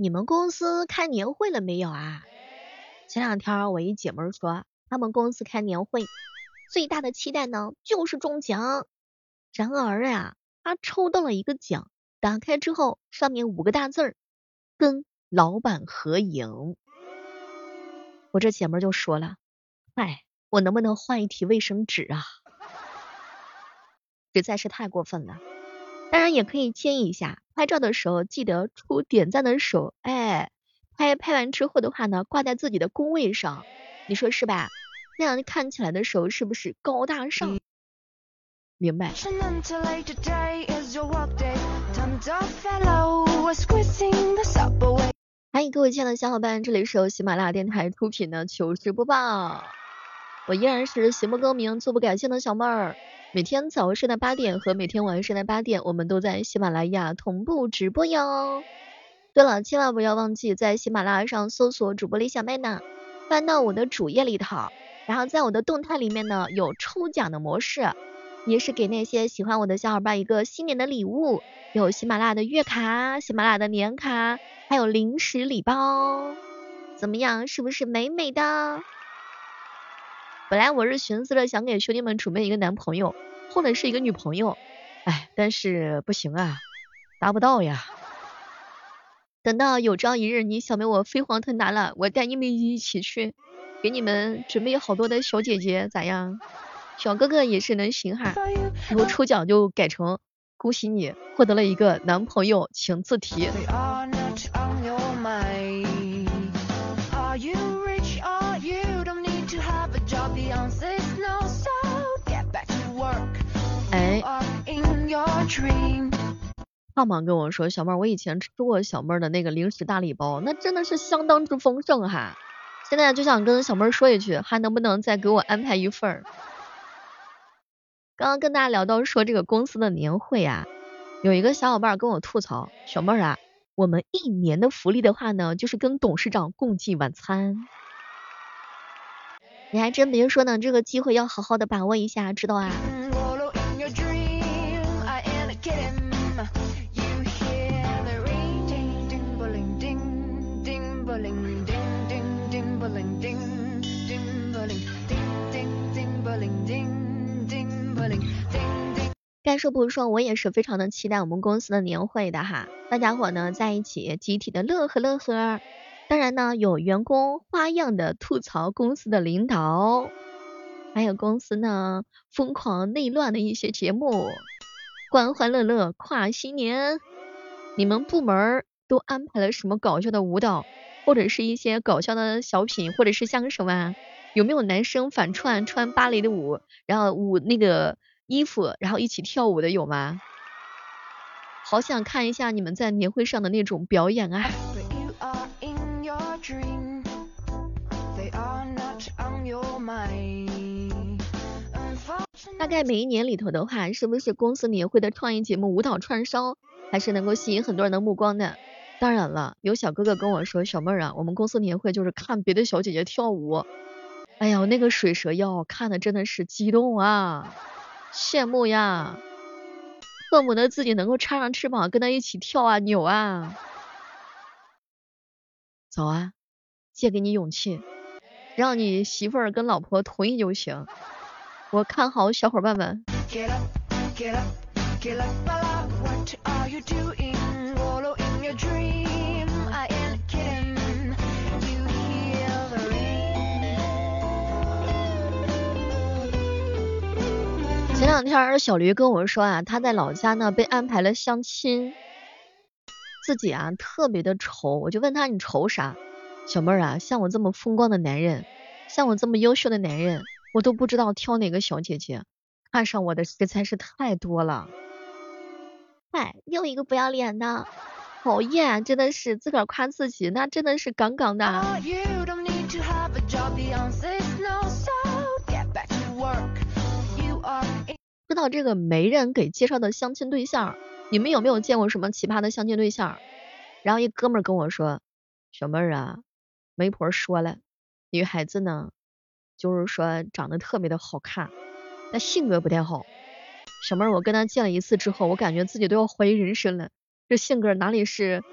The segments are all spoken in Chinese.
你们公司开年会了没有啊？前两天我一姐妹说，他们公司开年会，最大的期待呢就是中奖。然而呀，她抽到了一个奖，打开之后上面五个大字儿，跟老板合影。我这姐妹就说了，哎，我能不能换一提卫生纸啊？实在是太过分了。当然也可以建议一下，拍照的时候记得出点赞的手，哎，拍拍完之后的话呢，挂在自己的工位上，你说是吧？那样看起来的时候是不是高大上？明白。欢迎各位亲爱的小伙伴，这里是由喜马拉雅电台出品的糗事播报，我依然是行不更名，坐不改姓的小妹儿。每天早上的八点和每天晚上的八点，我们都在喜马拉雅同步直播哟。对了，千万不要忘记在喜马拉雅上搜索主播李小妹呢，翻到我的主页里头，然后在我的动态里面呢有抽奖的模式，也是给那些喜欢我的小伙伴一个新年的礼物，有喜马拉雅的月卡、喜马拉雅的年卡，还有零食礼包，怎么样？是不是美美的？本来我是寻思着想给兄弟们准备一个男朋友，或者是一个女朋友，哎，但是不行啊，达不到呀。等到有朝一日你小妹我飞黄腾达了，我带你们一起去，给你们准备好多的小姐姐，咋样？小哥哥也是能行哈。以后抽奖就改成恭喜你获得了一个男朋友，请自提。胖胖跟我说，小妹儿，我以前吃过小妹儿的那个零食大礼包，那真的是相当之丰盛哈。现在就想跟小妹儿说一句，还能不能再给我安排一份儿？刚刚跟大家聊到说这个公司的年会啊，有一个小伙伴跟我吐槽，小妹儿啊，我们一年的福利的话呢，就是跟董事长共进晚餐。你还真别说呢，这个机会要好好的把握一下，知道啊？该说不说，我也是非常的期待我们公司的年会的哈，大家伙呢在一起集体的乐呵乐呵。当然呢，有员工花样的吐槽公司的领导，还有公司呢疯狂内乱的一些节目，欢欢乐乐跨新年。你们部门都安排了什么搞笑的舞蹈，或者是一些搞笑的小品，或者是相声啊？有没有男生反串穿芭蕾的舞，然后舞那个衣服，然后一起跳舞的有吗？好想看一下你们在年会上的那种表演啊！大概每一年里头的话，是不是公司年会的创意节目舞蹈串烧，还是能够吸引很多人的目光的？当然了，有小哥哥跟我说，小妹儿啊，我们公司年会就是看别的小姐姐跳舞。哎呀，那个水蛇腰看的真的是激动啊，羡慕呀，恨不得自己能够插上翅膀跟他一起跳啊扭啊。走啊，借给你勇气，让你媳妇儿跟老婆同意就行。我看好小伙伴们。前两天小驴跟我说啊，他在老家呢被安排了相亲。自己啊特别的愁，我就问他你愁啥？小妹儿啊，像我这么风光的男人，像我这么优秀的男人，我都不知道挑哪个小姐姐，看上我的实在是太多了。嗨，又一个不要脸的，讨厌，真的是自个儿夸自己，那真的是杠杠的。到这个媒人给介绍的相亲对象。你们有没有见过什么奇葩的相亲对象？然后一哥们跟我说，小妹儿啊，媒婆说了，女孩子呢，就是说长得特别的好看，但性格不太好。小妹儿，我跟他见了一次之后，我感觉自己都要怀疑人生了，这性格哪里是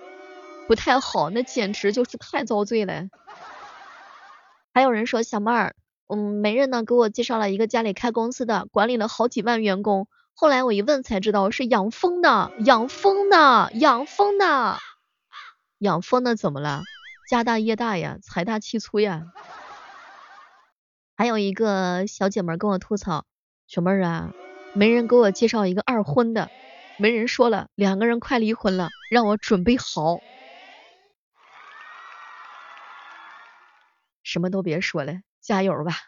不太好，那简直就是太遭罪了。还有人说小妹儿，嗯，媒人呢给我介绍了一个家里开公司的，管理了好几万员工。后来我一问才知道是养蜂的，养蜂的，养蜂的，养蜂的怎么了？家大业大呀，财大气粗呀。还有一个小姐妹跟我吐槽，小妹儿啊，没人给我介绍一个二婚的，没人说了，两个人快离婚了，让我准备好。什么都别说了，加油吧。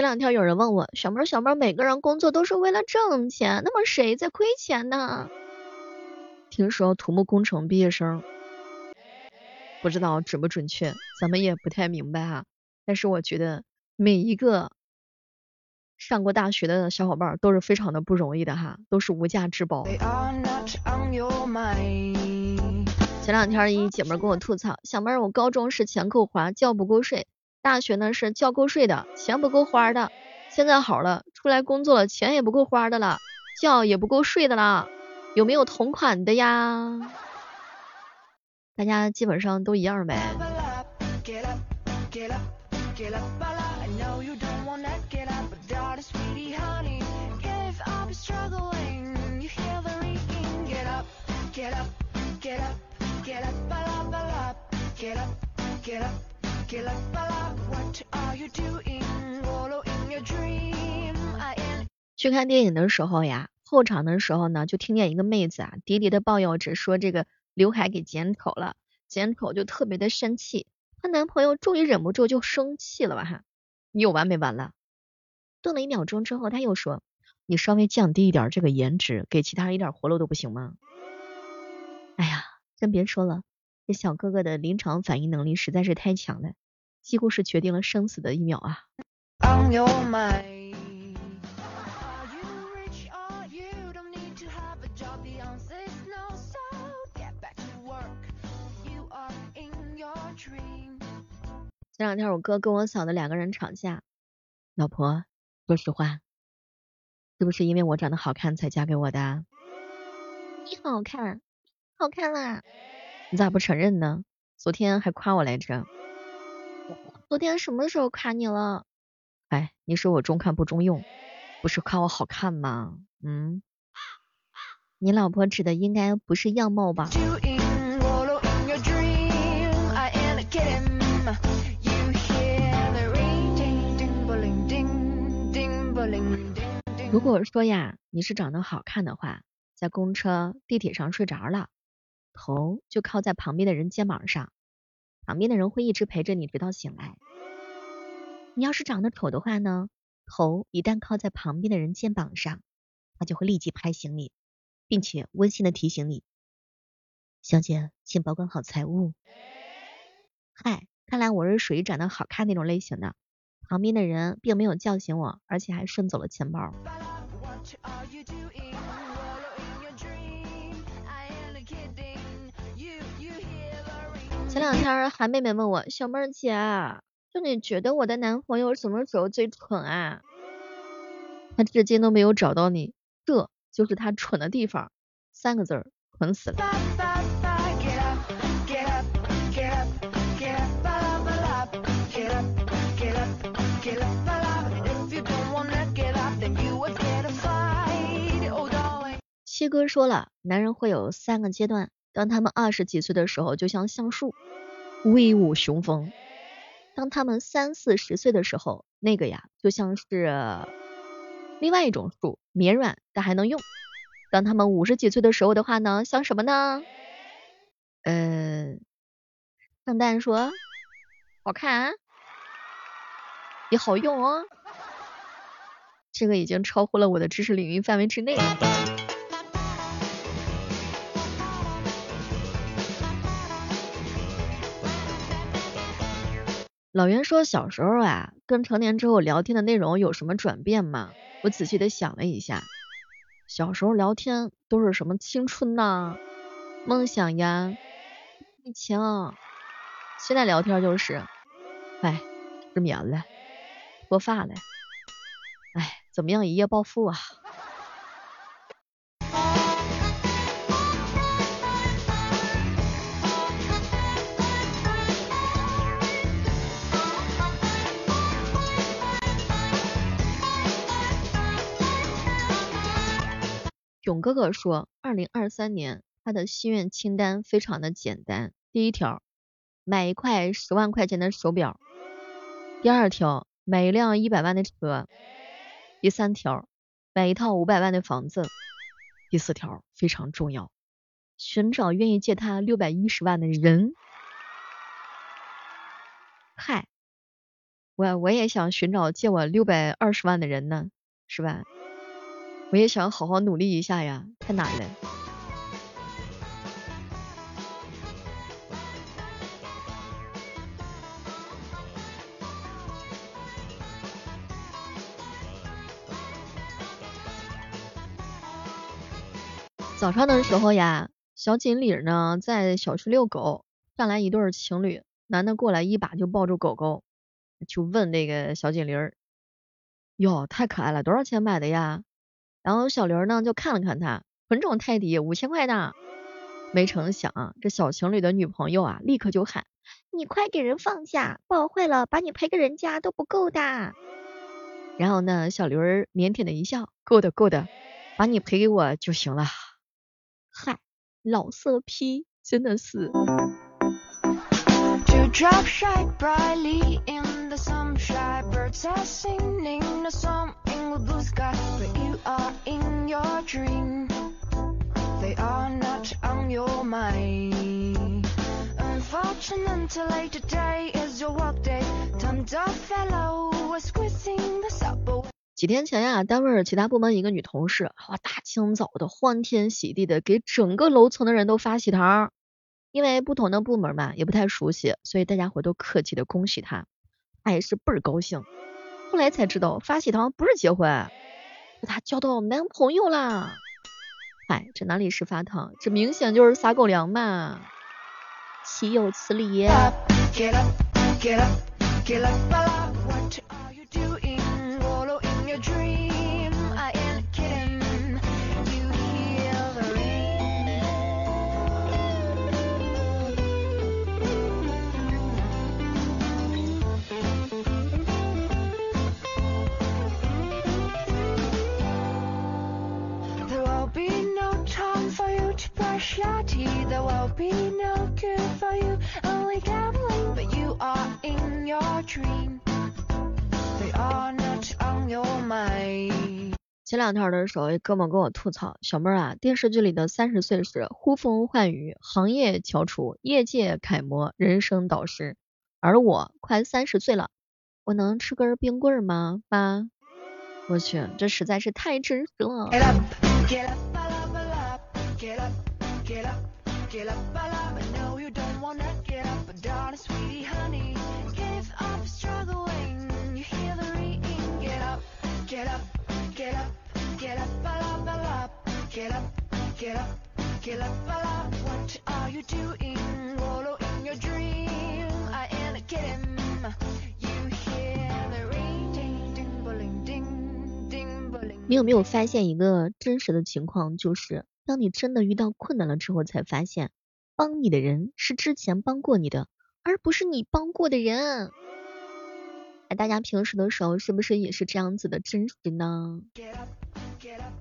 前两天有人问我，小妹小妹，每个人工作都是为了挣钱，那么谁在亏钱呢？听说土木工程毕业生，不知道准不准确，咱们也不太明白哈。但是我觉得每一个上过大学的小伙伴都是非常的不容易的哈，都是无价之宝。前两天一姐妹跟我吐槽，小妹我高中是钱够花，觉不够睡。大学呢是觉够睡的，钱不够花的。现在好了，出来工作了，钱也不够花的了，觉也不够睡的了。有没有同款的呀？大家基本上都一样呗。去看电影的时候呀，后场的时候呢，就听见一个妹子啊，喋喋的抱怨着说这个刘海给剪丑了，剪丑就特别的生气，她男朋友终于忍不住就生气了吧哈，你有完没完了？顿了一秒钟之后，他又说，你稍微降低一点这个颜值，给其他人一点活路都不行吗？哎呀，先别说了。这小哥哥的临场反应能力实在是太强了，几乎是决定了生死的一秒啊！前两天我哥跟我嫂子两个人吵架，老婆，说实话，是不是因为我长得好看才嫁给我的？你好看，好看啦！你咋不承认呢？昨天还夸我来着。昨天什么时候夸你了？哎，你说我中看不中用，不是夸我好看吗？嗯，你老婆指的应该不是样貌吧？如果说呀，你是长得好看的话，在公车、地铁上睡着了。头就靠在旁边的人肩膀上，旁边的人会一直陪着你直到醒来。你要是长得丑的话呢，头一旦靠在旁边的人肩膀上，他就会立即拍醒你，并且温馨的提醒你，小姐，请保管好财物。嗨，看来我是属于长得好看那种类型的，旁边的人并没有叫醒我，而且还顺走了钱包。前两天韩妹妹问我，小妹儿姐，就你觉得我的男朋友什么时候最蠢啊？他至今都没有找到你，这就是他蠢的地方，三个字儿，蠢死了。七哥说了，男人会有三个阶段。当他们二十几岁的时候，就像橡树，威武雄风；当他们三四十岁的时候，那个呀，就像是另外一种树，绵软但还能用；当他们五十几岁的时候的话呢，像什么呢？呃，圣诞树，好看，也好用哦。这个已经超乎了我的知识领域范围之内。老袁说小时候啊，跟成年之后聊天的内容有什么转变吗？我仔细的想了一下，小时候聊天都是什么青春呐、梦想呀、爱情，现在聊天就是，哎，失眠了，脱发了，哎，怎么样一夜暴富啊？哥哥说，二零二三年他的心愿清单非常的简单。第一条，买一块十万块钱的手表；第二条，买一辆一百万的车；第三条，买一套五百万的房子；第四条非常重要，寻找愿意借他六百一十万的人。嗨，我我也想寻找借我六百二十万的人呢，是吧？我也想好好努力一下呀，太难了。早上的时候呀，小锦鲤呢在小区遛狗，上来一对情侣，男的过来一把就抱住狗狗，就问那个小锦鲤儿，哟，太可爱了，多少钱买的呀？然后小刘呢就看了看他，纯种泰迪，五千块呢。没成想，这小情侣的女朋友啊，立刻就喊：“你快给人放下，抱坏了把你赔给人家都不够的。”然后呢，小刘儿腼腆的一笑：“够的，够的，把你赔给我就行了。”嗨，老色批，真的是。几天前呀，单位其他部门一个女同事，哇，大清早的欢天喜地的给整个楼层的人都发喜糖，因为不同的部门嘛，也不太熟悉，所以大家伙都客气的恭喜她，她也是倍儿高兴。后来才知道发喜糖不是结婚，是他交到男朋友啦。哎，这哪里是发糖，这明显就是撒狗粮嘛！岂有此理！前两天的时候，一哥们跟我吐槽，小妹儿啊，电视剧里的三十岁是呼风唤雨、行业翘楚、业界楷模、人生导师，而我快三十岁了，我能吃根冰棍吗？妈，我去，这实在是太真实了。Get up, I love, I know you don't wanna get up, but darling, sweetie, honey, give up struggling. You hear the ring, get up, get up, get up, get up, I love, I love, get up, get up, get up, I love. What are you doing? Wallow in your dream. I ain't kidding. You hear the ring, ding, ding, bling, ding, ding, bling. 你有没有发现一个真实的情况，就是当你真的遇到困难了之后，才发现帮你的人是之前帮过你的，而不是你帮过的人。哎，大家平时的时候是不是也是这样子的真实呢？Get up, get up.？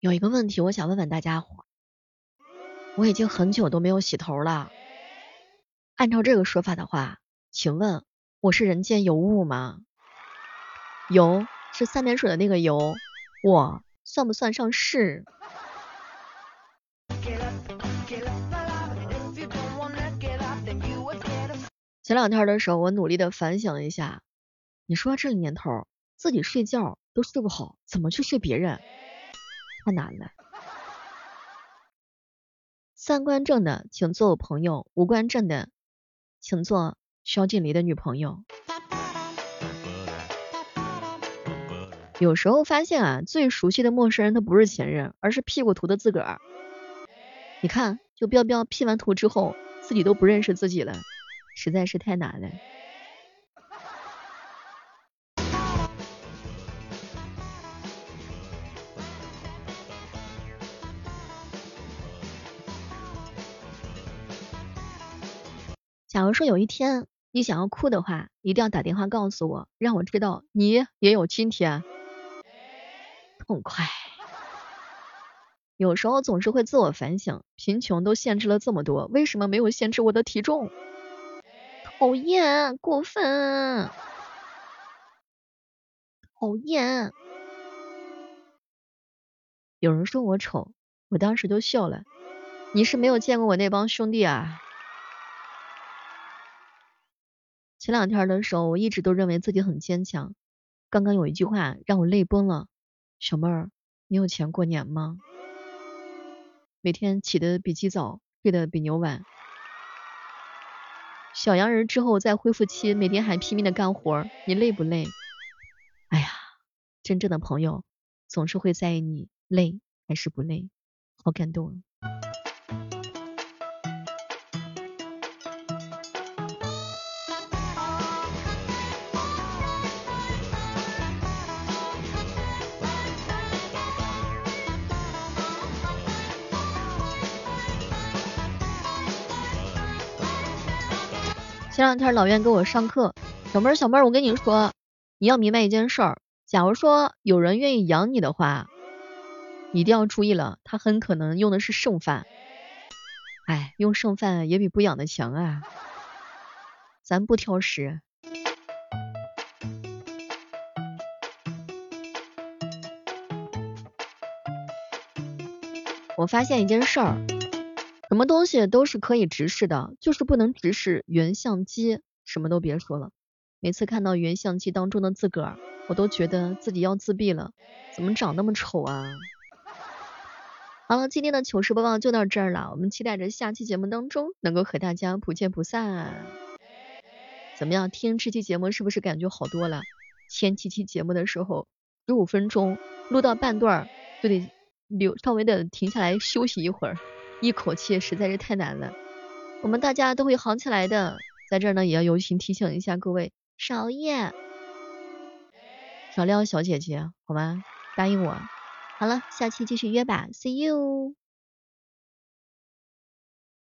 有一个问题，我想问问大家伙，我已经很久都没有洗头了。按照这个说法的话，请问我是人间尤物吗？油是三点水的那个油，我算不算上是？前两天的时候，我努力的反省一下，你说这年头自己睡觉都睡不好，怎么去睡别人？太难了。三观正的请做我朋友，五官正的请做肖敬离的女朋友。有时候发现啊，最熟悉的陌生人他不是前任，而是 P 过图的自个儿。你看，就彪彪 P 完图之后，自己都不认识自己了。实在是太难了。假如说有一天你想要哭的话，一定要打电话告诉我，让我知道你也有今天，痛快。有时候总是会自我反省，贫穷都限制了这么多，为什么没有限制我的体重？讨厌，过分，讨厌。有人说我丑，我当时就笑了。你是没有见过我那帮兄弟啊。前两天的时候，我一直都认为自己很坚强。刚刚有一句话让我泪崩了。小妹儿，你有钱过年吗？每天起得比鸡早，睡得比牛晚。小洋人之后在恢复期，每天还拼命的干活，你累不累？哎呀，真正的朋友总是会在意你累还是不累，好感动。前两天老袁给我上课，小妹儿小妹儿，我跟你说，你要明白一件事儿，假如说有人愿意养你的话，一定要注意了，他很可能用的是剩饭。哎，用剩饭也比不养的强啊。咱不挑食。我发现一件事儿。什么东西都是可以直视的，就是不能直视原相机。什么都别说了，每次看到原相机当中的自个儿，我都觉得自己要自闭了，怎么长那么丑啊？好了，今天的糗事播报就到这儿了，我们期待着下期节目当中能够和大家不见不散。怎么样，听这期节目是不是感觉好多了？前几期节目的时候，十五分钟录到半段就得留稍微的停下来休息一会儿。一口气实在是太难了，我们大家都会好起来的。在这儿呢，也要友情提醒一下各位，少夜，少撩小姐姐，好吗？答应我。好了，下期继续约吧，See you。